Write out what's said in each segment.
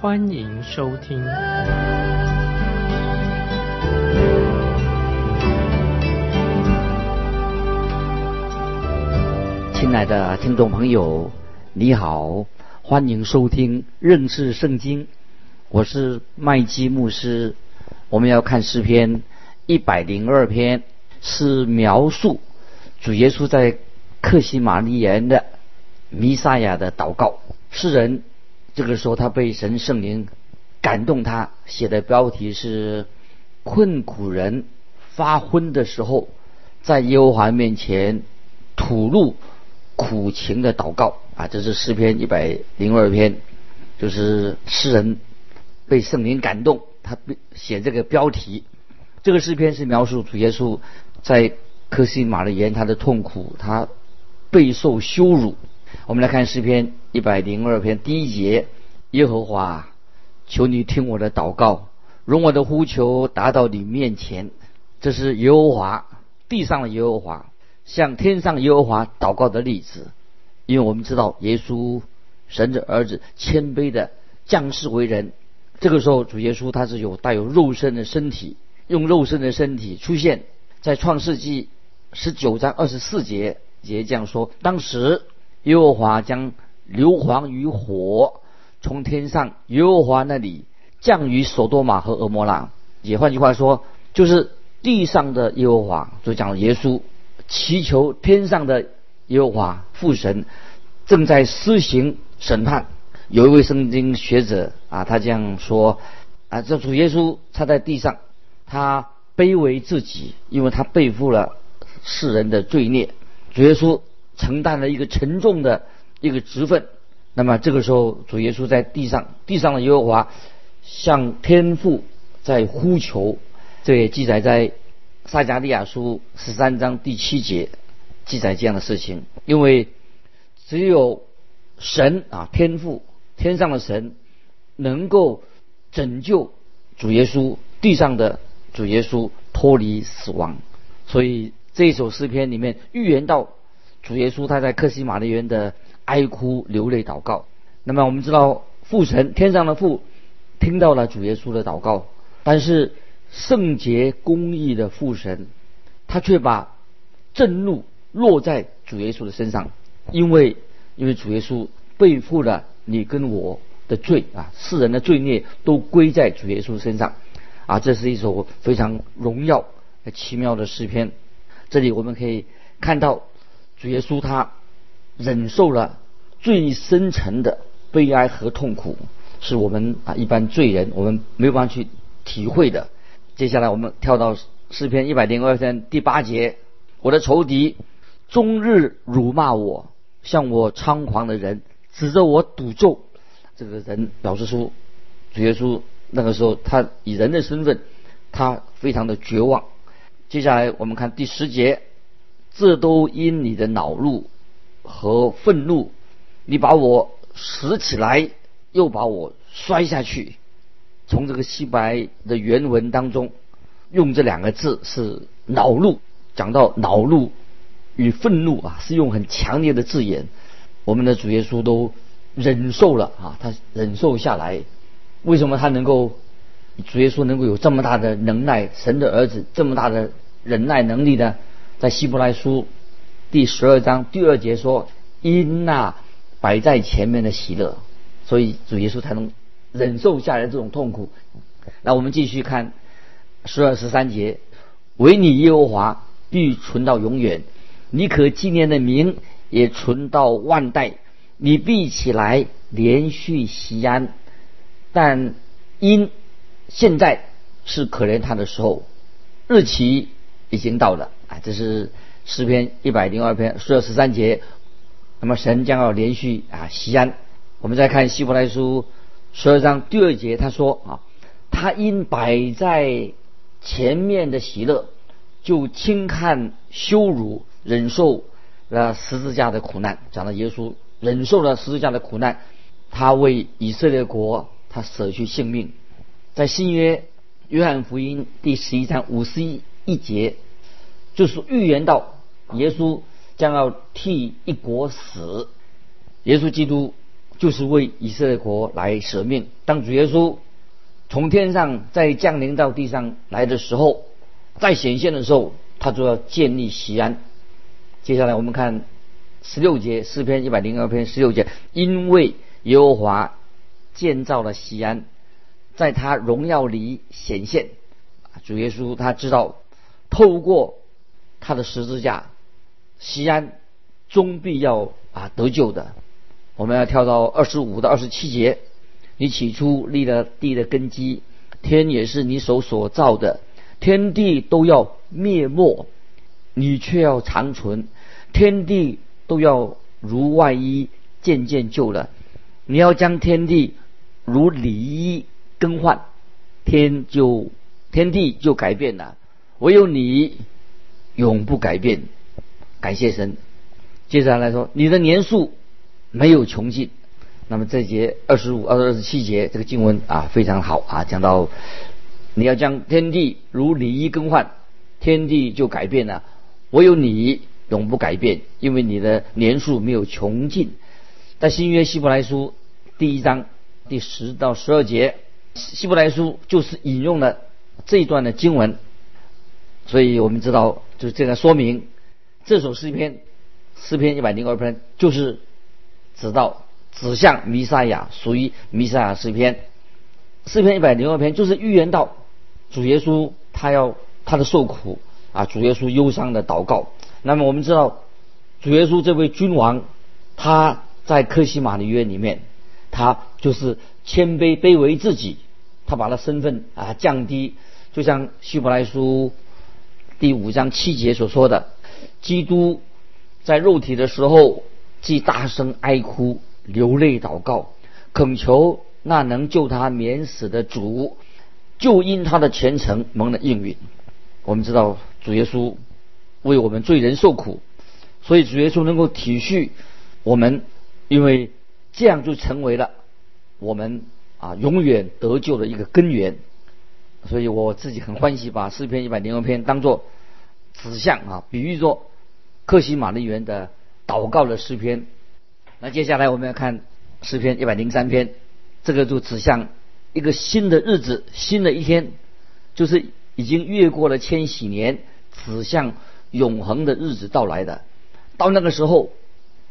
欢迎收听。亲爱的听众朋友，你好，欢迎收听认识圣经。我是麦基牧师。我们要看诗篇一百零二篇，是描述主耶稣在克西玛利园的弥撒亚的祷告。诗人这个时候他被神圣灵感动，他写的标题是“困苦人发昏的时候，在耶和华面前吐露”。苦情的祷告啊，这是诗篇一百零二篇，就是诗人被圣灵感动，他写这个标题。这个诗篇是描述主耶稣在科西玛的言他的痛苦，他备受羞辱。我们来看诗篇一百零二篇第一节：耶和华，求你听我的祷告，容我的呼求达到你面前。这是耶和华，地上的耶和华。向天上耶和华祷告的例子，因为我们知道耶稣神的儿子谦卑的降世为人。这个时候，主耶稣他是有带有肉身的身体，用肉身的身体出现在创世纪十九章二十四节节这样说：当时耶和华将硫磺与火从天上耶和华那里降于索多玛和俄摩拉。也换句话说，就是地上的耶和华，就讲耶稣。祈求天上的耶和华父神正在施行审判。有一位圣经学者啊，他这样说啊，这主耶稣他在地上，他卑微自己，因为他背负了世人的罪孽。主耶稣承担了一个沉重的一个职分。那么这个时候，主耶稣在地上，地上的耶和华向天父在呼求。这也记载在。撒迦利亚书十三章第七节记载这样的事情，因为只有神啊，天父天上的神能够拯救主耶稣地上的主耶稣脱离死亡，所以这一首诗篇里面预言到主耶稣他在克西玛利园的哀哭流泪祷告。那么我们知道父神天上的父听到了主耶稣的祷告，但是。圣洁公义的父神，他却把震怒落在主耶稣的身上，因为因为主耶稣背负了你跟我的罪啊，世人的罪孽都归在主耶稣身上啊，这是一首非常荣耀、奇妙的诗篇。这里我们可以看到主耶稣他忍受了最深沉的悲哀和痛苦，是我们啊一般罪人我们没有办法去体会的。接下来我们跳到诗篇一百零二篇第八节，我的仇敌终日辱骂我，向我猖狂的人指着我赌咒。这个人表示出主耶稣那个时候他以人的身份，他非常的绝望。接下来我们看第十节，这都因你的恼怒和愤怒，你把我拾起来，又把我摔下去。从这个希伯的原文当中，用这两个字是恼怒，讲到恼怒与愤怒啊，是用很强烈的字眼。我们的主耶稣都忍受了啊，他忍受下来。为什么他能够主耶稣能够有这么大的能耐？神的儿子这么大的忍耐能力呢？在希伯来书第十二章第二节说：“因那摆在前面的喜乐，所以主耶稣才能。”忍受下来这种痛苦，那我们继续看十二十三节，唯你耶和华必存到永远，你可纪念的名也存到万代，你必起来连续西安，但因现在是可怜他的时候，日期已经到了啊！这是诗篇一百零二篇十二十三节，那么神将要连续啊西安。我们再看希伯来书。十二章第二节他说啊，他因摆在前面的喜乐，就轻看羞辱，忍受了十字架的苦难。讲到耶稣忍受了十字架的苦难，他为以色列国，他舍去性命。在新约约翰福音第十一章五十一一节，就是预言到耶稣将要替一国死。耶稣基督就是为以色列国来舍命。当主耶稣从天上再降临到地上来的时候，再显现的时候，他就要建立西安。接下来我们看十六节诗篇一百零二篇十六节，因为耶和华建造了西安，在他荣耀里显现。主耶稣他知道，透过他的十字架，西安终必要啊得救的。我们要跳到二十五到二十七节。你起初立了地的根基，天也是你手所造的，天地都要灭没，你却要长存，天地都要如外衣渐渐旧了。你要将天地如里衣更换，天就天地就改变了，唯有你永不改变。感谢神。接下来说，你的年数没有穷尽。那么这节二十五、二十七节这个经文啊非常好啊，讲到你要将天地如礼衣更换，天地就改变了，唯有你永不改变，因为你的年数没有穷尽。在新约希伯来书第一章第十到十二节，希伯来书就是引用了这一段的经文，所以我们知道就是这个说明这首诗篇诗篇一百零二篇就是指到。指向弥赛亚，属于弥赛亚诗篇。诗篇一百零二篇就是预言到主耶稣他要他的受苦啊，主耶稣忧伤的祷告。那么我们知道主耶稣这位君王，他在克西马的约里面，他就是谦卑卑微自己，他把他身份啊降低，就像希伯来书第五章七节所说的，基督在肉体的时候既大声哀哭。流泪祷告，恳求那能救他免死的主，就因他的虔诚蒙了应允。我们知道主耶稣为我们罪人受苦，所以主耶稣能够体恤我们，因为这样就成为了我们啊永远得救的一个根源。所以我自己很欢喜把诗篇一百零二篇当做指向啊，比喻作克西玛丽园的祷告的诗篇。那接下来我们要看诗篇一百零三篇，这个就指向一个新的日子，新的一天，就是已经越过了千禧年，指向永恒的日子到来的。到那个时候，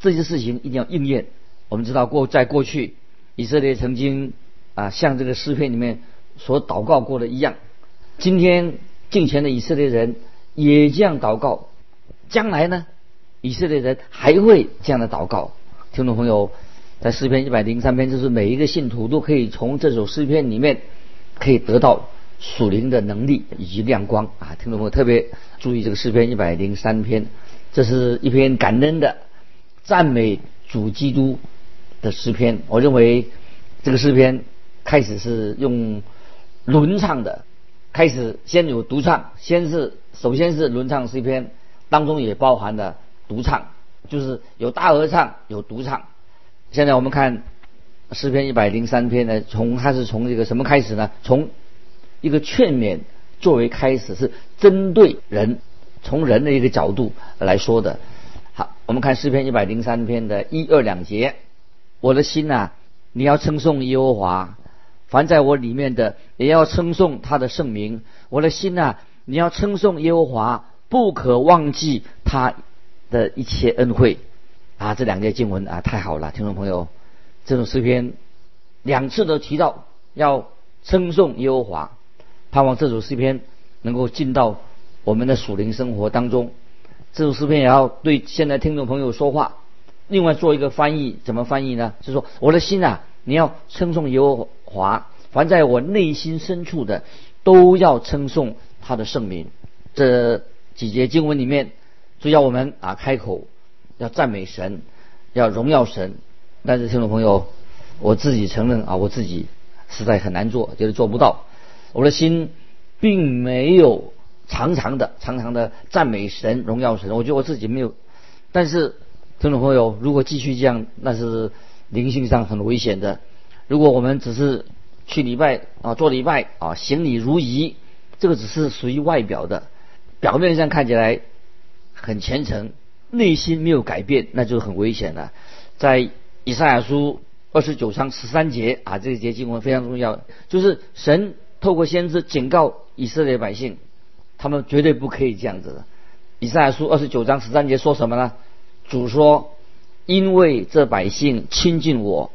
这些事情一定要应验。我们知道过在过去，以色列曾经啊像这个诗篇里面所祷告过的一样，今天敬前的以色列人也这样祷告，将来呢，以色列人还会这样的祷告。听众朋友，在诗篇一百零三篇，就是每一个信徒都可以从这首诗篇里面可以得到属灵的能力以及亮光啊！听众朋友特别注意这个诗篇一百零三篇，这是一篇感恩的赞美主基督的诗篇。我认为这个诗篇开始是用轮唱的，开始先有独唱，先是首先是轮唱诗篇，当中也包含了独唱。就是有大合唱，有独唱。现在我们看诗篇一百零三篇呢，从它是从这个什么开始呢？从一个劝勉作为开始，是针对人，从人的一个角度来说的。好，我们看诗篇一百零三篇的一二两节。我的心呐，你要称颂耶和华，凡在我里面的也要称颂他的圣名。我的心呐，你要称颂耶和华，不可忘记他。的一切恩惠啊，这两节经文啊，太好了，听众朋友，这种诗篇两次都提到要称颂耶和华，盼望这首诗篇能够进到我们的属灵生活当中。这首诗篇也要对现在听众朋友说话。另外做一个翻译，怎么翻译呢？就说，我的心啊，你要称颂耶和华，凡在我内心深处的，都要称颂他的圣名。这几节经文里面。就要我们啊开口，要赞美神，要荣耀神。但是听众朋友，我自己承认啊，我自己实在很难做，就是做不到。我的心并没有常常的、常常的赞美神、荣耀神。我觉得我自己没有，但是听众朋友，如果继续这样，那是灵性上很危险的。如果我们只是去礼拜啊，做礼拜啊，行礼如仪，这个只是属于外表的，表面上看起来很虔诚，内心没有改变，那就很危险了。在以赛亚书二十九章十三节啊，这一节经文非常重要，就是神透过先知警告以色列百姓，他们绝对不可以这样子的。以赛亚书二十九章十三节说什么呢？主说：“因为这百姓亲近我，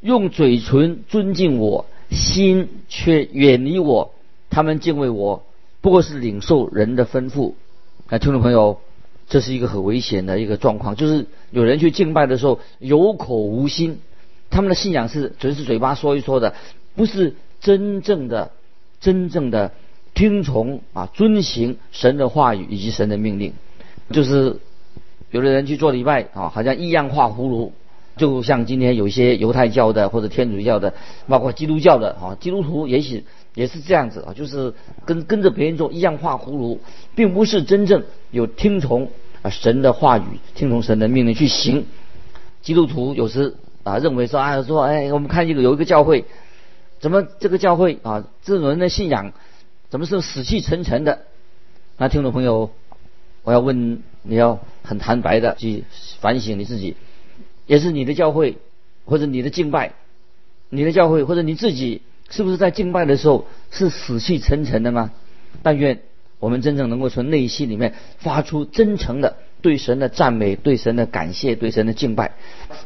用嘴唇尊敬我，心却远离我。他们敬畏我，不过是领受人的吩咐。”啊，听众朋友。这是一个很危险的一个状况，就是有人去敬拜的时候有口无心，他们的信仰是只是嘴巴说一说的，不是真正的、真正的听从啊、遵行神的话语以及神的命令。就是有的人去做礼拜啊，好像异样画葫芦，就像今天有一些犹太教的或者天主教的，包括基督教的啊，基督徒也许也是这样子啊，就是跟跟着别人做一样画葫芦，并不是真正有听从。啊，神的话语，听从神的命令去行。基督徒有时啊认为说啊说哎，我们看这个有一个教会，怎么这个教会啊这种人的信仰怎么是死气沉沉的？那听众朋友，我要问你要很坦白的去反省你自己，也是你的教会或者你的敬拜，你的教会或者你自己是不是在敬拜的时候是死气沉沉的吗？但愿。我们真正能够从内心里面发出真诚的对神的赞美、对神的感谢、对神的敬拜，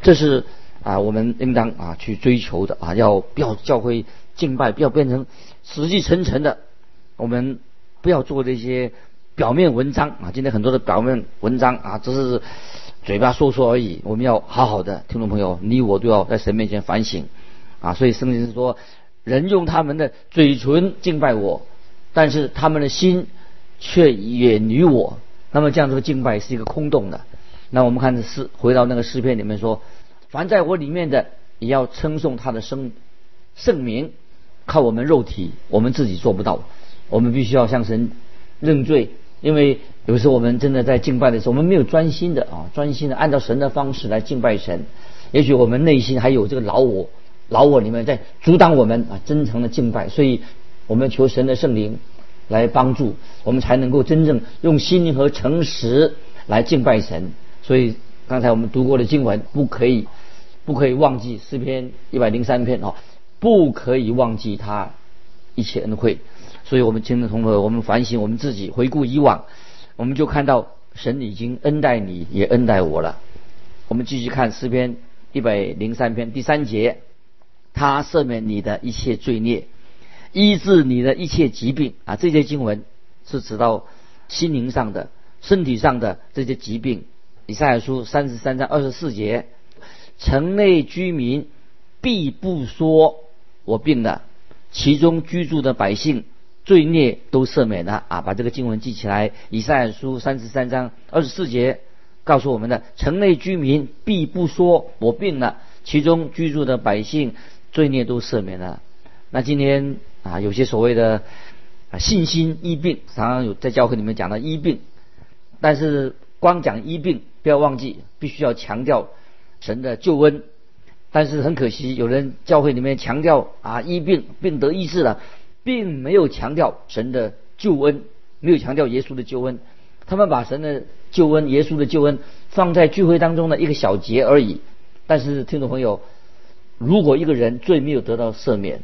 这是啊我们应当啊去追求的啊，要不要教会敬拜，不要变成死气沉沉的。我们不要做这些表面文章啊，今天很多的表面文章啊，只是嘴巴说说而已。我们要好好的，听众朋友，你我都要在神面前反省啊。所以圣经是说，人用他们的嘴唇敬拜我，但是他们的心。却远离我，那么这样这个敬拜是一个空洞的。那我们看诗，回到那个诗篇里面说，凡在我里面的，也要称颂他的圣圣名。靠我们肉体，我们自己做不到，我们必须要向神认罪。因为有时候我们真的在敬拜的时候，我们没有专心的啊，专心的按照神的方式来敬拜神。也许我们内心还有这个老我，老我里面在阻挡我们啊真诚的敬拜，所以我们求神的圣灵。来帮助我们，才能够真正用心和诚实来敬拜神。所以刚才我们读过的经文，不可以不可以忘记诗篇一百零三篇哦，不可以忘记他一切恩惠。所以我们听的同学，我们反省我们自己，回顾以往，我们就看到神已经恩待你，也恩待我了。我们继续看诗篇一百零三篇第三节，他赦免你的一切罪孽。医治你的一切疾病啊！这些经文是指到心灵上的、身体上的这些疾病。以赛亚书三十三章二十四节：城内居民必不说我病了，其中居住的百姓罪孽都赦免了啊！把这个经文记起来。以赛亚书三十三章二十四节告诉我们的：城内居民必不说我病了，其中居住的百姓罪孽都赦免了。那今天。啊，有些所谓的啊信心医病，常常有在教会里面讲到医病，但是光讲医病，不要忘记必须要强调神的救恩。但是很可惜，有人教会里面强调啊医病病得医治了，并没有强调神的救恩，没有强调耶稣的救恩。他们把神的救恩、耶稣的救恩放在聚会当中的一个小节而已。但是听众朋友，如果一个人罪没有得到赦免，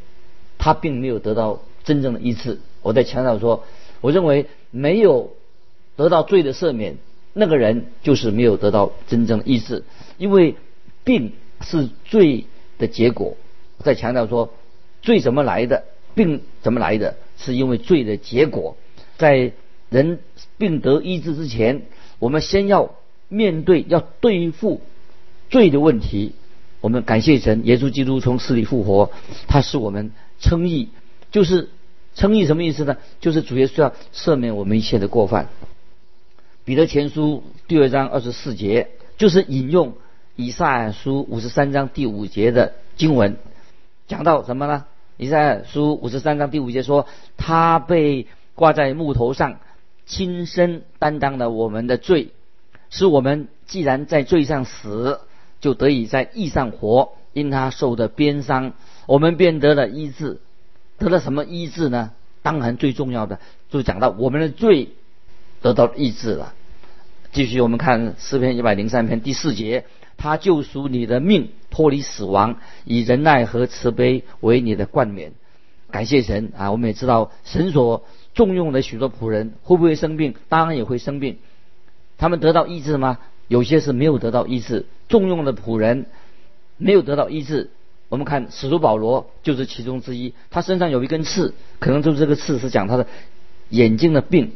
他并没有得到真正的医治。我在强调说，我认为没有得到罪的赦免，那个人就是没有得到真正的医治，因为病是罪的结果。在强调说，罪怎么来的，病怎么来的，是因为罪的结果。在人病得医治之前，我们先要面对，要对付罪的问题。我们感谢神，耶稣基督从死里复活，他是我们。称义就是称义什么意思呢？就是主耶稣要赦免我们一切的过犯。彼得前书第二章二十四节就是引用以赛亚书五十三章第五节的经文，讲到什么呢？以赛亚书五十三章第五节说，他被挂在木头上，亲身担当了我们的罪，使我们既然在罪上死，就得以在义上活。因他受的鞭伤，我们便得了医治。得了什么医治呢？当然最重要的就讲到我们的罪得到医治了。继续我们看诗篇一百零三篇第四节，他救赎你的命，脱离死亡，以仁爱和慈悲为你的冠冕。感谢神啊！我们也知道神所重用的许多仆人会不会生病？当然也会生病。他们得到医治吗？有些是没有得到医治。重用的仆人没有得到医治。我们看使徒保罗就是其中之一，他身上有一根刺，可能就是这个刺是讲他的眼睛的病，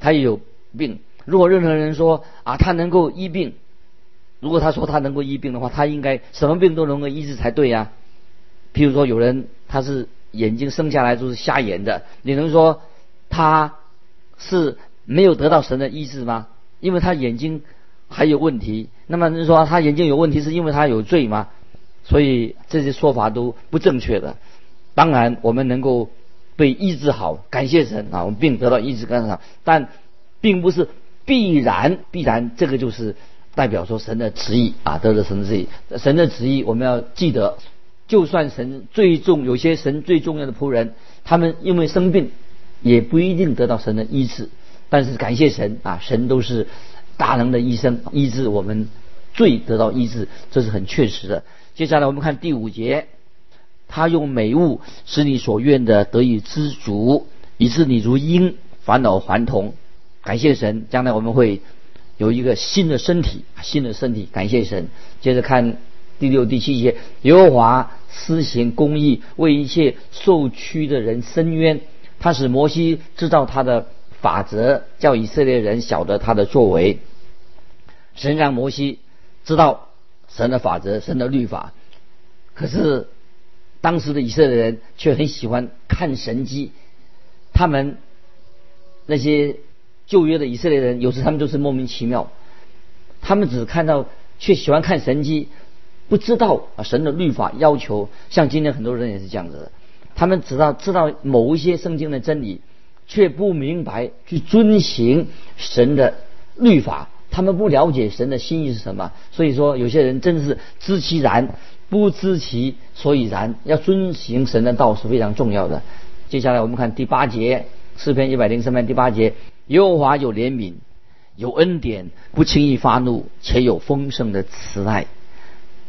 他也有病。如果任何人说啊，他能够医病，如果他说他能够医病的话，他应该什么病都能够医治才对呀。譬如说有人他是眼睛生下来就是瞎眼的，你能说他是没有得到神的医治吗？因为他眼睛还有问题。那么你说他眼睛有问题是因为他有罪吗？所以这些说法都不正确的。当然我们能够被医治好，感谢神啊，我们病得到医治干啥？但并不是。必然必然，这个就是代表说神的旨意啊，得了神的旨意。神的旨意我们要记得，就算神最重有些神最重要的仆人，他们因为生病，也不一定得到神的医治。但是感谢神啊，神都是大能的医生，医治我们罪得到医治，这是很确实的。接下来我们看第五节，他用美物使你所愿的得以知足，以致你如鹰返老还童。感谢神，将来我们会有一个新的身体，新的身体。感谢神。接着看第六、第七节，耶和华施行公义，为一切受屈的人伸冤。他使摩西知道他的法则，叫以色列人晓得他的作为。神让摩西知道神的法则、神的律法。可是当时的以色列人却很喜欢看神迹，他们那些。旧约的以色列人有时他们就是莫名其妙，他们只看到却喜欢看神迹，不知道啊神的律法要求。像今天很多人也是这样子的，他们知道知道某一些圣经的真理，却不明白去遵行神的律法。他们不了解神的心意是什么，所以说有些人真是知其然，不知其所以然。要遵行神的道是非常重要的。接下来我们看第八节诗篇一百零三篇第八节。耶和华有怜悯，有恩典，不轻易发怒，且有丰盛的慈爱。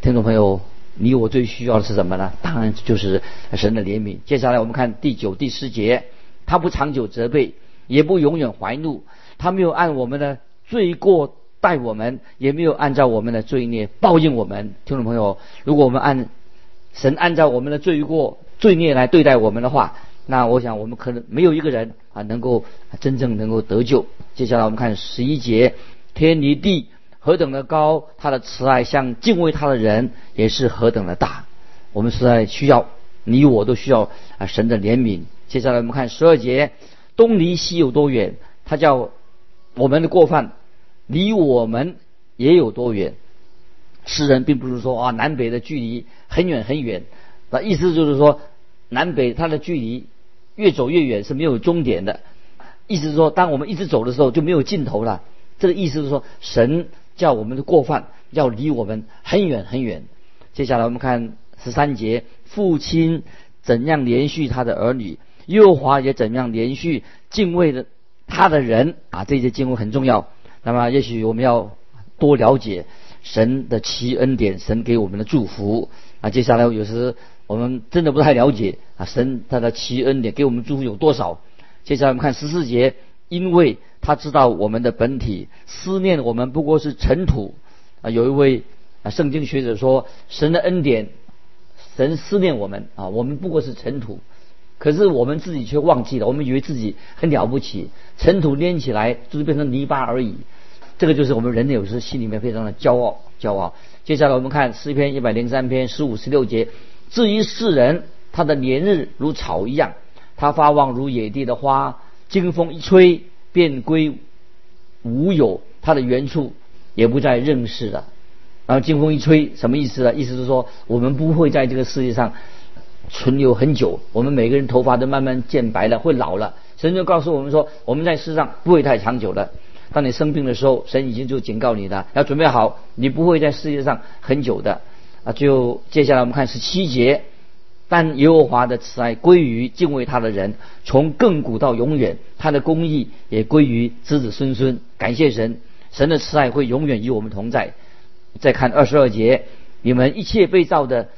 听众朋友，你我最需要的是什么呢？当然就是神的怜悯。接下来我们看第九、第十节，他不长久责备，也不永远怀怒，他没有按我们的罪过待我们，也没有按照我们的罪孽报应我们。听众朋友，如果我们按神按照我们的罪过、罪孽来对待我们的话，那我想，我们可能没有一个人啊能够真正能够得救。接下来我们看十一节，天离地何等的高，他的慈爱向敬畏他的人也是何等的大。我们实在需要，你我都需要啊神的怜悯。接下来我们看十二节，东离西有多远？他叫我们的过犯离我们也有多远？诗人并不是说啊南北的距离很远很远，那意思就是说南北它的距离。越走越远是没有终点的，意思是说，当我们一直走的时候就没有尽头了。这个意思是说，神叫我们的过犯要离我们很远很远。接下来我们看十三节，父亲怎样连续他的儿女，耶和华也怎样连续敬畏的他的人啊，这些经文很重要。那么，也许我们要多了解神的奇恩典，神给我们的祝福啊。接下来有时。我们真的不太了解啊，神他的奇恩典给我们祝福有多少？接下来我们看十四节，因为他知道我们的本体，思念我们不过是尘土啊。有一位啊圣经学者说，神的恩典，神思念我们啊，我们不过是尘土，可是我们自己却忘记了，我们以为自己很了不起，尘土捏起来就是变成泥巴而已。这个就是我们人类有时心里面非常的骄傲，骄傲。接下来我们看诗篇一百零三篇十五十六节。至于世人，他的年日如草一样，他发旺如野地的花，经风一吹便归无有，他的原处也不再认识了。然后经风一吹，什么意思呢？意思是说，我们不会在这个世界上存留很久，我们每个人头发都慢慢渐白了，会老了。神就告诉我们说，我们在世上不会太长久的。当你生病的时候，神已经就警告你了，要准备好，你不会在世界上很久的。啊，就接下来我们看十七节，但耶和华的慈爱归于敬畏他的人，从亘古到永远，他的公义也归于子子孙孙。感谢神，神的慈爱会永远与我们同在。再看二十二节，你们一切被造的，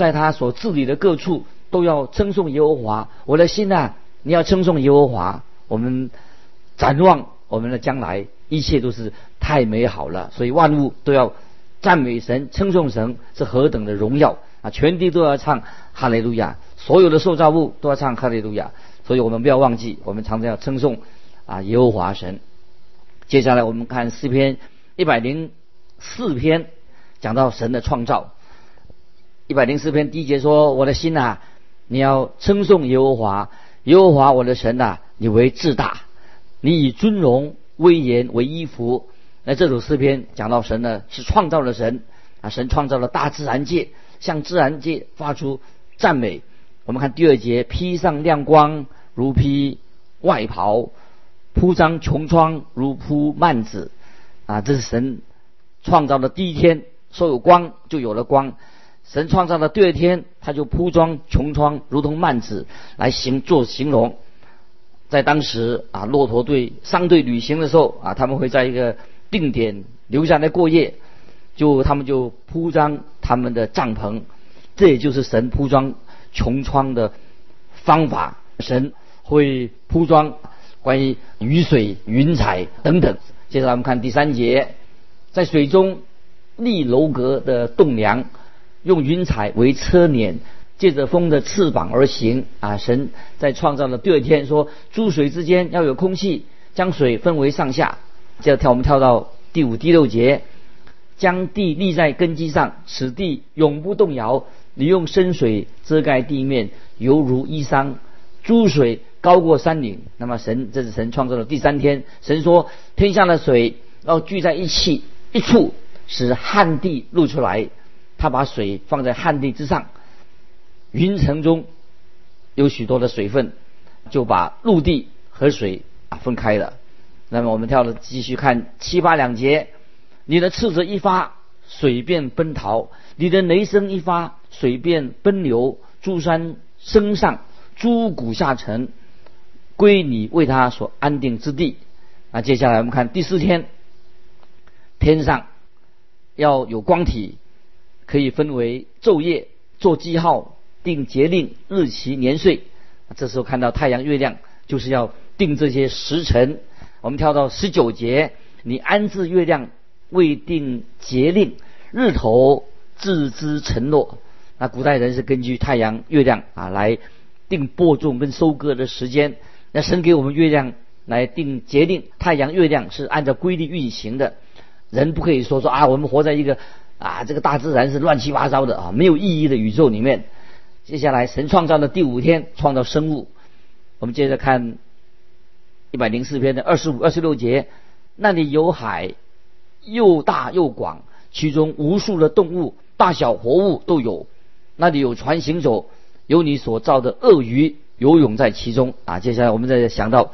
在他所治理的各处，都要称颂耶和华。我的心啊，你要称颂耶和华。我们展望我们的将来，一切都是太美好了，所以万物都要。赞美神，称颂神是何等的荣耀啊！全地都要唱哈利路亚，所有的受造物都要唱哈利路亚。所以我们不要忘记，我们常常要称颂啊耶和华神。接下来我们看诗篇一百零四篇，讲到神的创造。一百零四篇第一节说：“我的心呐，你要称颂耶和华，耶和华我的神呐，你为至大，你以尊荣威严为衣服。”那这首诗篇讲到神呢是创造了神啊，神创造了大自然界，向自然界发出赞美。我们看第二节，披上亮光如披外袍，铺张穹苍如铺幔子啊，这是神创造的第一天，说有光就有了光。神创造的第二天，他就铺装穹窗如同幔子来形做形容。在当时啊，骆驼队商队旅行的时候啊，他们会在一个定点留下来过夜，就他们就铺张他们的帐篷，这也就是神铺装穹窗的方法。神会铺装关于雨水、云彩等等。接着我们看第三节，在水中立楼阁的栋梁，用云彩为车辇，借着风的翅膀而行。啊，神在创造的第二天说，诸水之间要有空气，将水分为上下。接着跳，我们跳到第五、第六节，将地立在根基上，此地永不动摇。你用深水遮盖地面，犹如衣裳。诸水高过山岭。那么神，这是神创造的第三天。神说，天下的水要聚在一起一处，使旱地露出来。他把水放在旱地之上，云层中有许多的水分，就把陆地和水啊分开了。那么我们跳了，继续看七八两节。你的斥责一发，水便奔逃；你的雷声一发，水便奔流。诸山升上，诸谷下沉，归你为他所安定之地。那接下来我们看第四天，天上要有光体，可以分为昼夜，做记号，定节令、日期、年岁。这时候看到太阳、月亮，就是要定这些时辰。我们跳到十九节，你安置月亮，未定节令，日头自知承诺。那古代人是根据太阳、月亮啊来定播种跟收割的时间。那神给我们月亮来定节令，太阳、月亮是按照规律运行的。人不可以说说啊，我们活在一个啊这个大自然是乱七八糟的啊没有意义的宇宙里面。接下来，神创造的第五天，创造生物。我们接着看。一百零四篇的二十五、二十六节，那里有海，又大又广，其中无数的动物，大小活物都有。那里有船行走，有你所造的鳄鱼游泳在其中啊。接下来我们再想到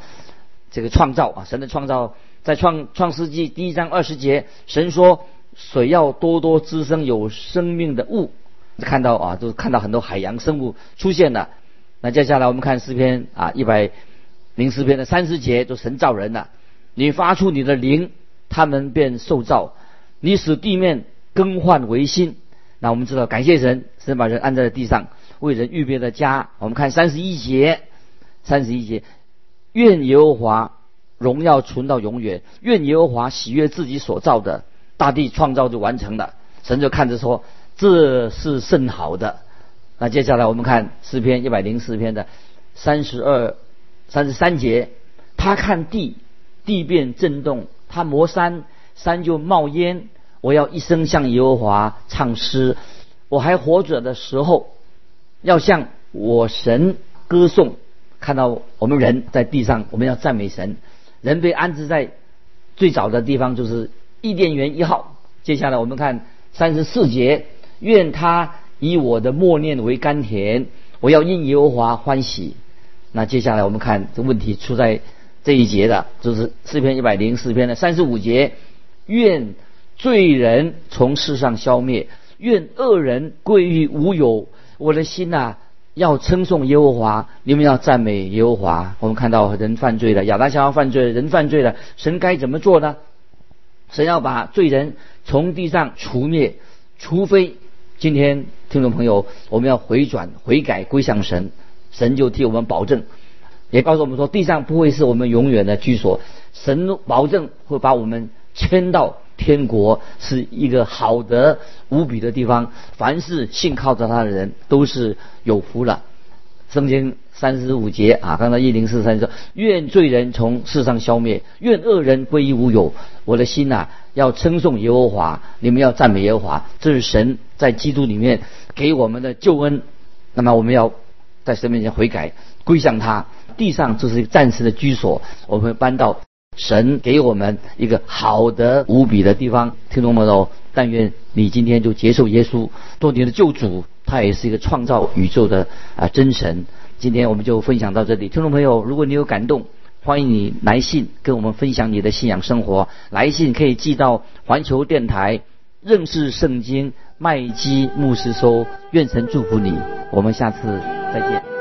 这个创造啊，神的创造，在创创世纪第一章二十节，神说水要多多滋生有生命的物，看到啊，都看到很多海洋生物出现了。那接下来我们看诗篇啊一百。零诗篇的三十节就神造人了，你发出你的灵，他们便受造；你使地面更换为新。那我们知道，感谢神，神把人安在了地上，为人预备了家。我们看三十一节，三十一节，愿耶和华荣耀存到永远，愿耶和华喜悦自己所造的，大地创造就完成了。神就看着说，这是甚好的。那接下来我们看诗篇一百零四篇的三十二。三十三节，他看地，地变震动；他磨山，山就冒烟。我要一生向耶和华唱诗，我还活着的时候，要向我神歌颂。看到我们人在地上，我们要赞美神。人被安置在最早的地方，就是伊甸园一号。接下来我们看三十四节，愿他以我的默念为甘甜，我要因耶和华欢喜。那接下来我们看这问题出在这一节的，就是诗篇一百零四篇的三十五节：愿罪人从世上消灭，愿恶人归于无有。我的心呐，要称颂耶和华，你们要赞美耶和华。我们看到人犯罪了，亚当夏娃犯罪，人犯罪了，神该怎么做呢？神要把罪人从地上除灭，除非今天听众朋友，我们要回转、悔改、归向神，神就替我们保证，也告诉我们说，地上不会是我们永远的居所，神保证会把我们迁到。天国是一个好的无比的地方，凡是信靠着他的人都是有福了。圣经三十五节啊，刚才一零四三说：愿罪人从世上消灭，愿恶人归于无有。我的心呐，要称颂耶和华，你们要赞美耶和华。这是神在基督里面给我们的救恩。那么我们要在神面前悔改，归向他。地上这是一个暂时的居所，我们会搬到。神给我们一个好的无比的地方，听懂没有，但愿你今天就接受耶稣做你的救主，他也是一个创造宇宙的啊真神。今天我们就分享到这里，听众朋友，如果你有感动，欢迎你来信跟我们分享你的信仰生活。来信可以寄到环球电台认识圣经麦基牧师收。愿神祝福你，我们下次再见。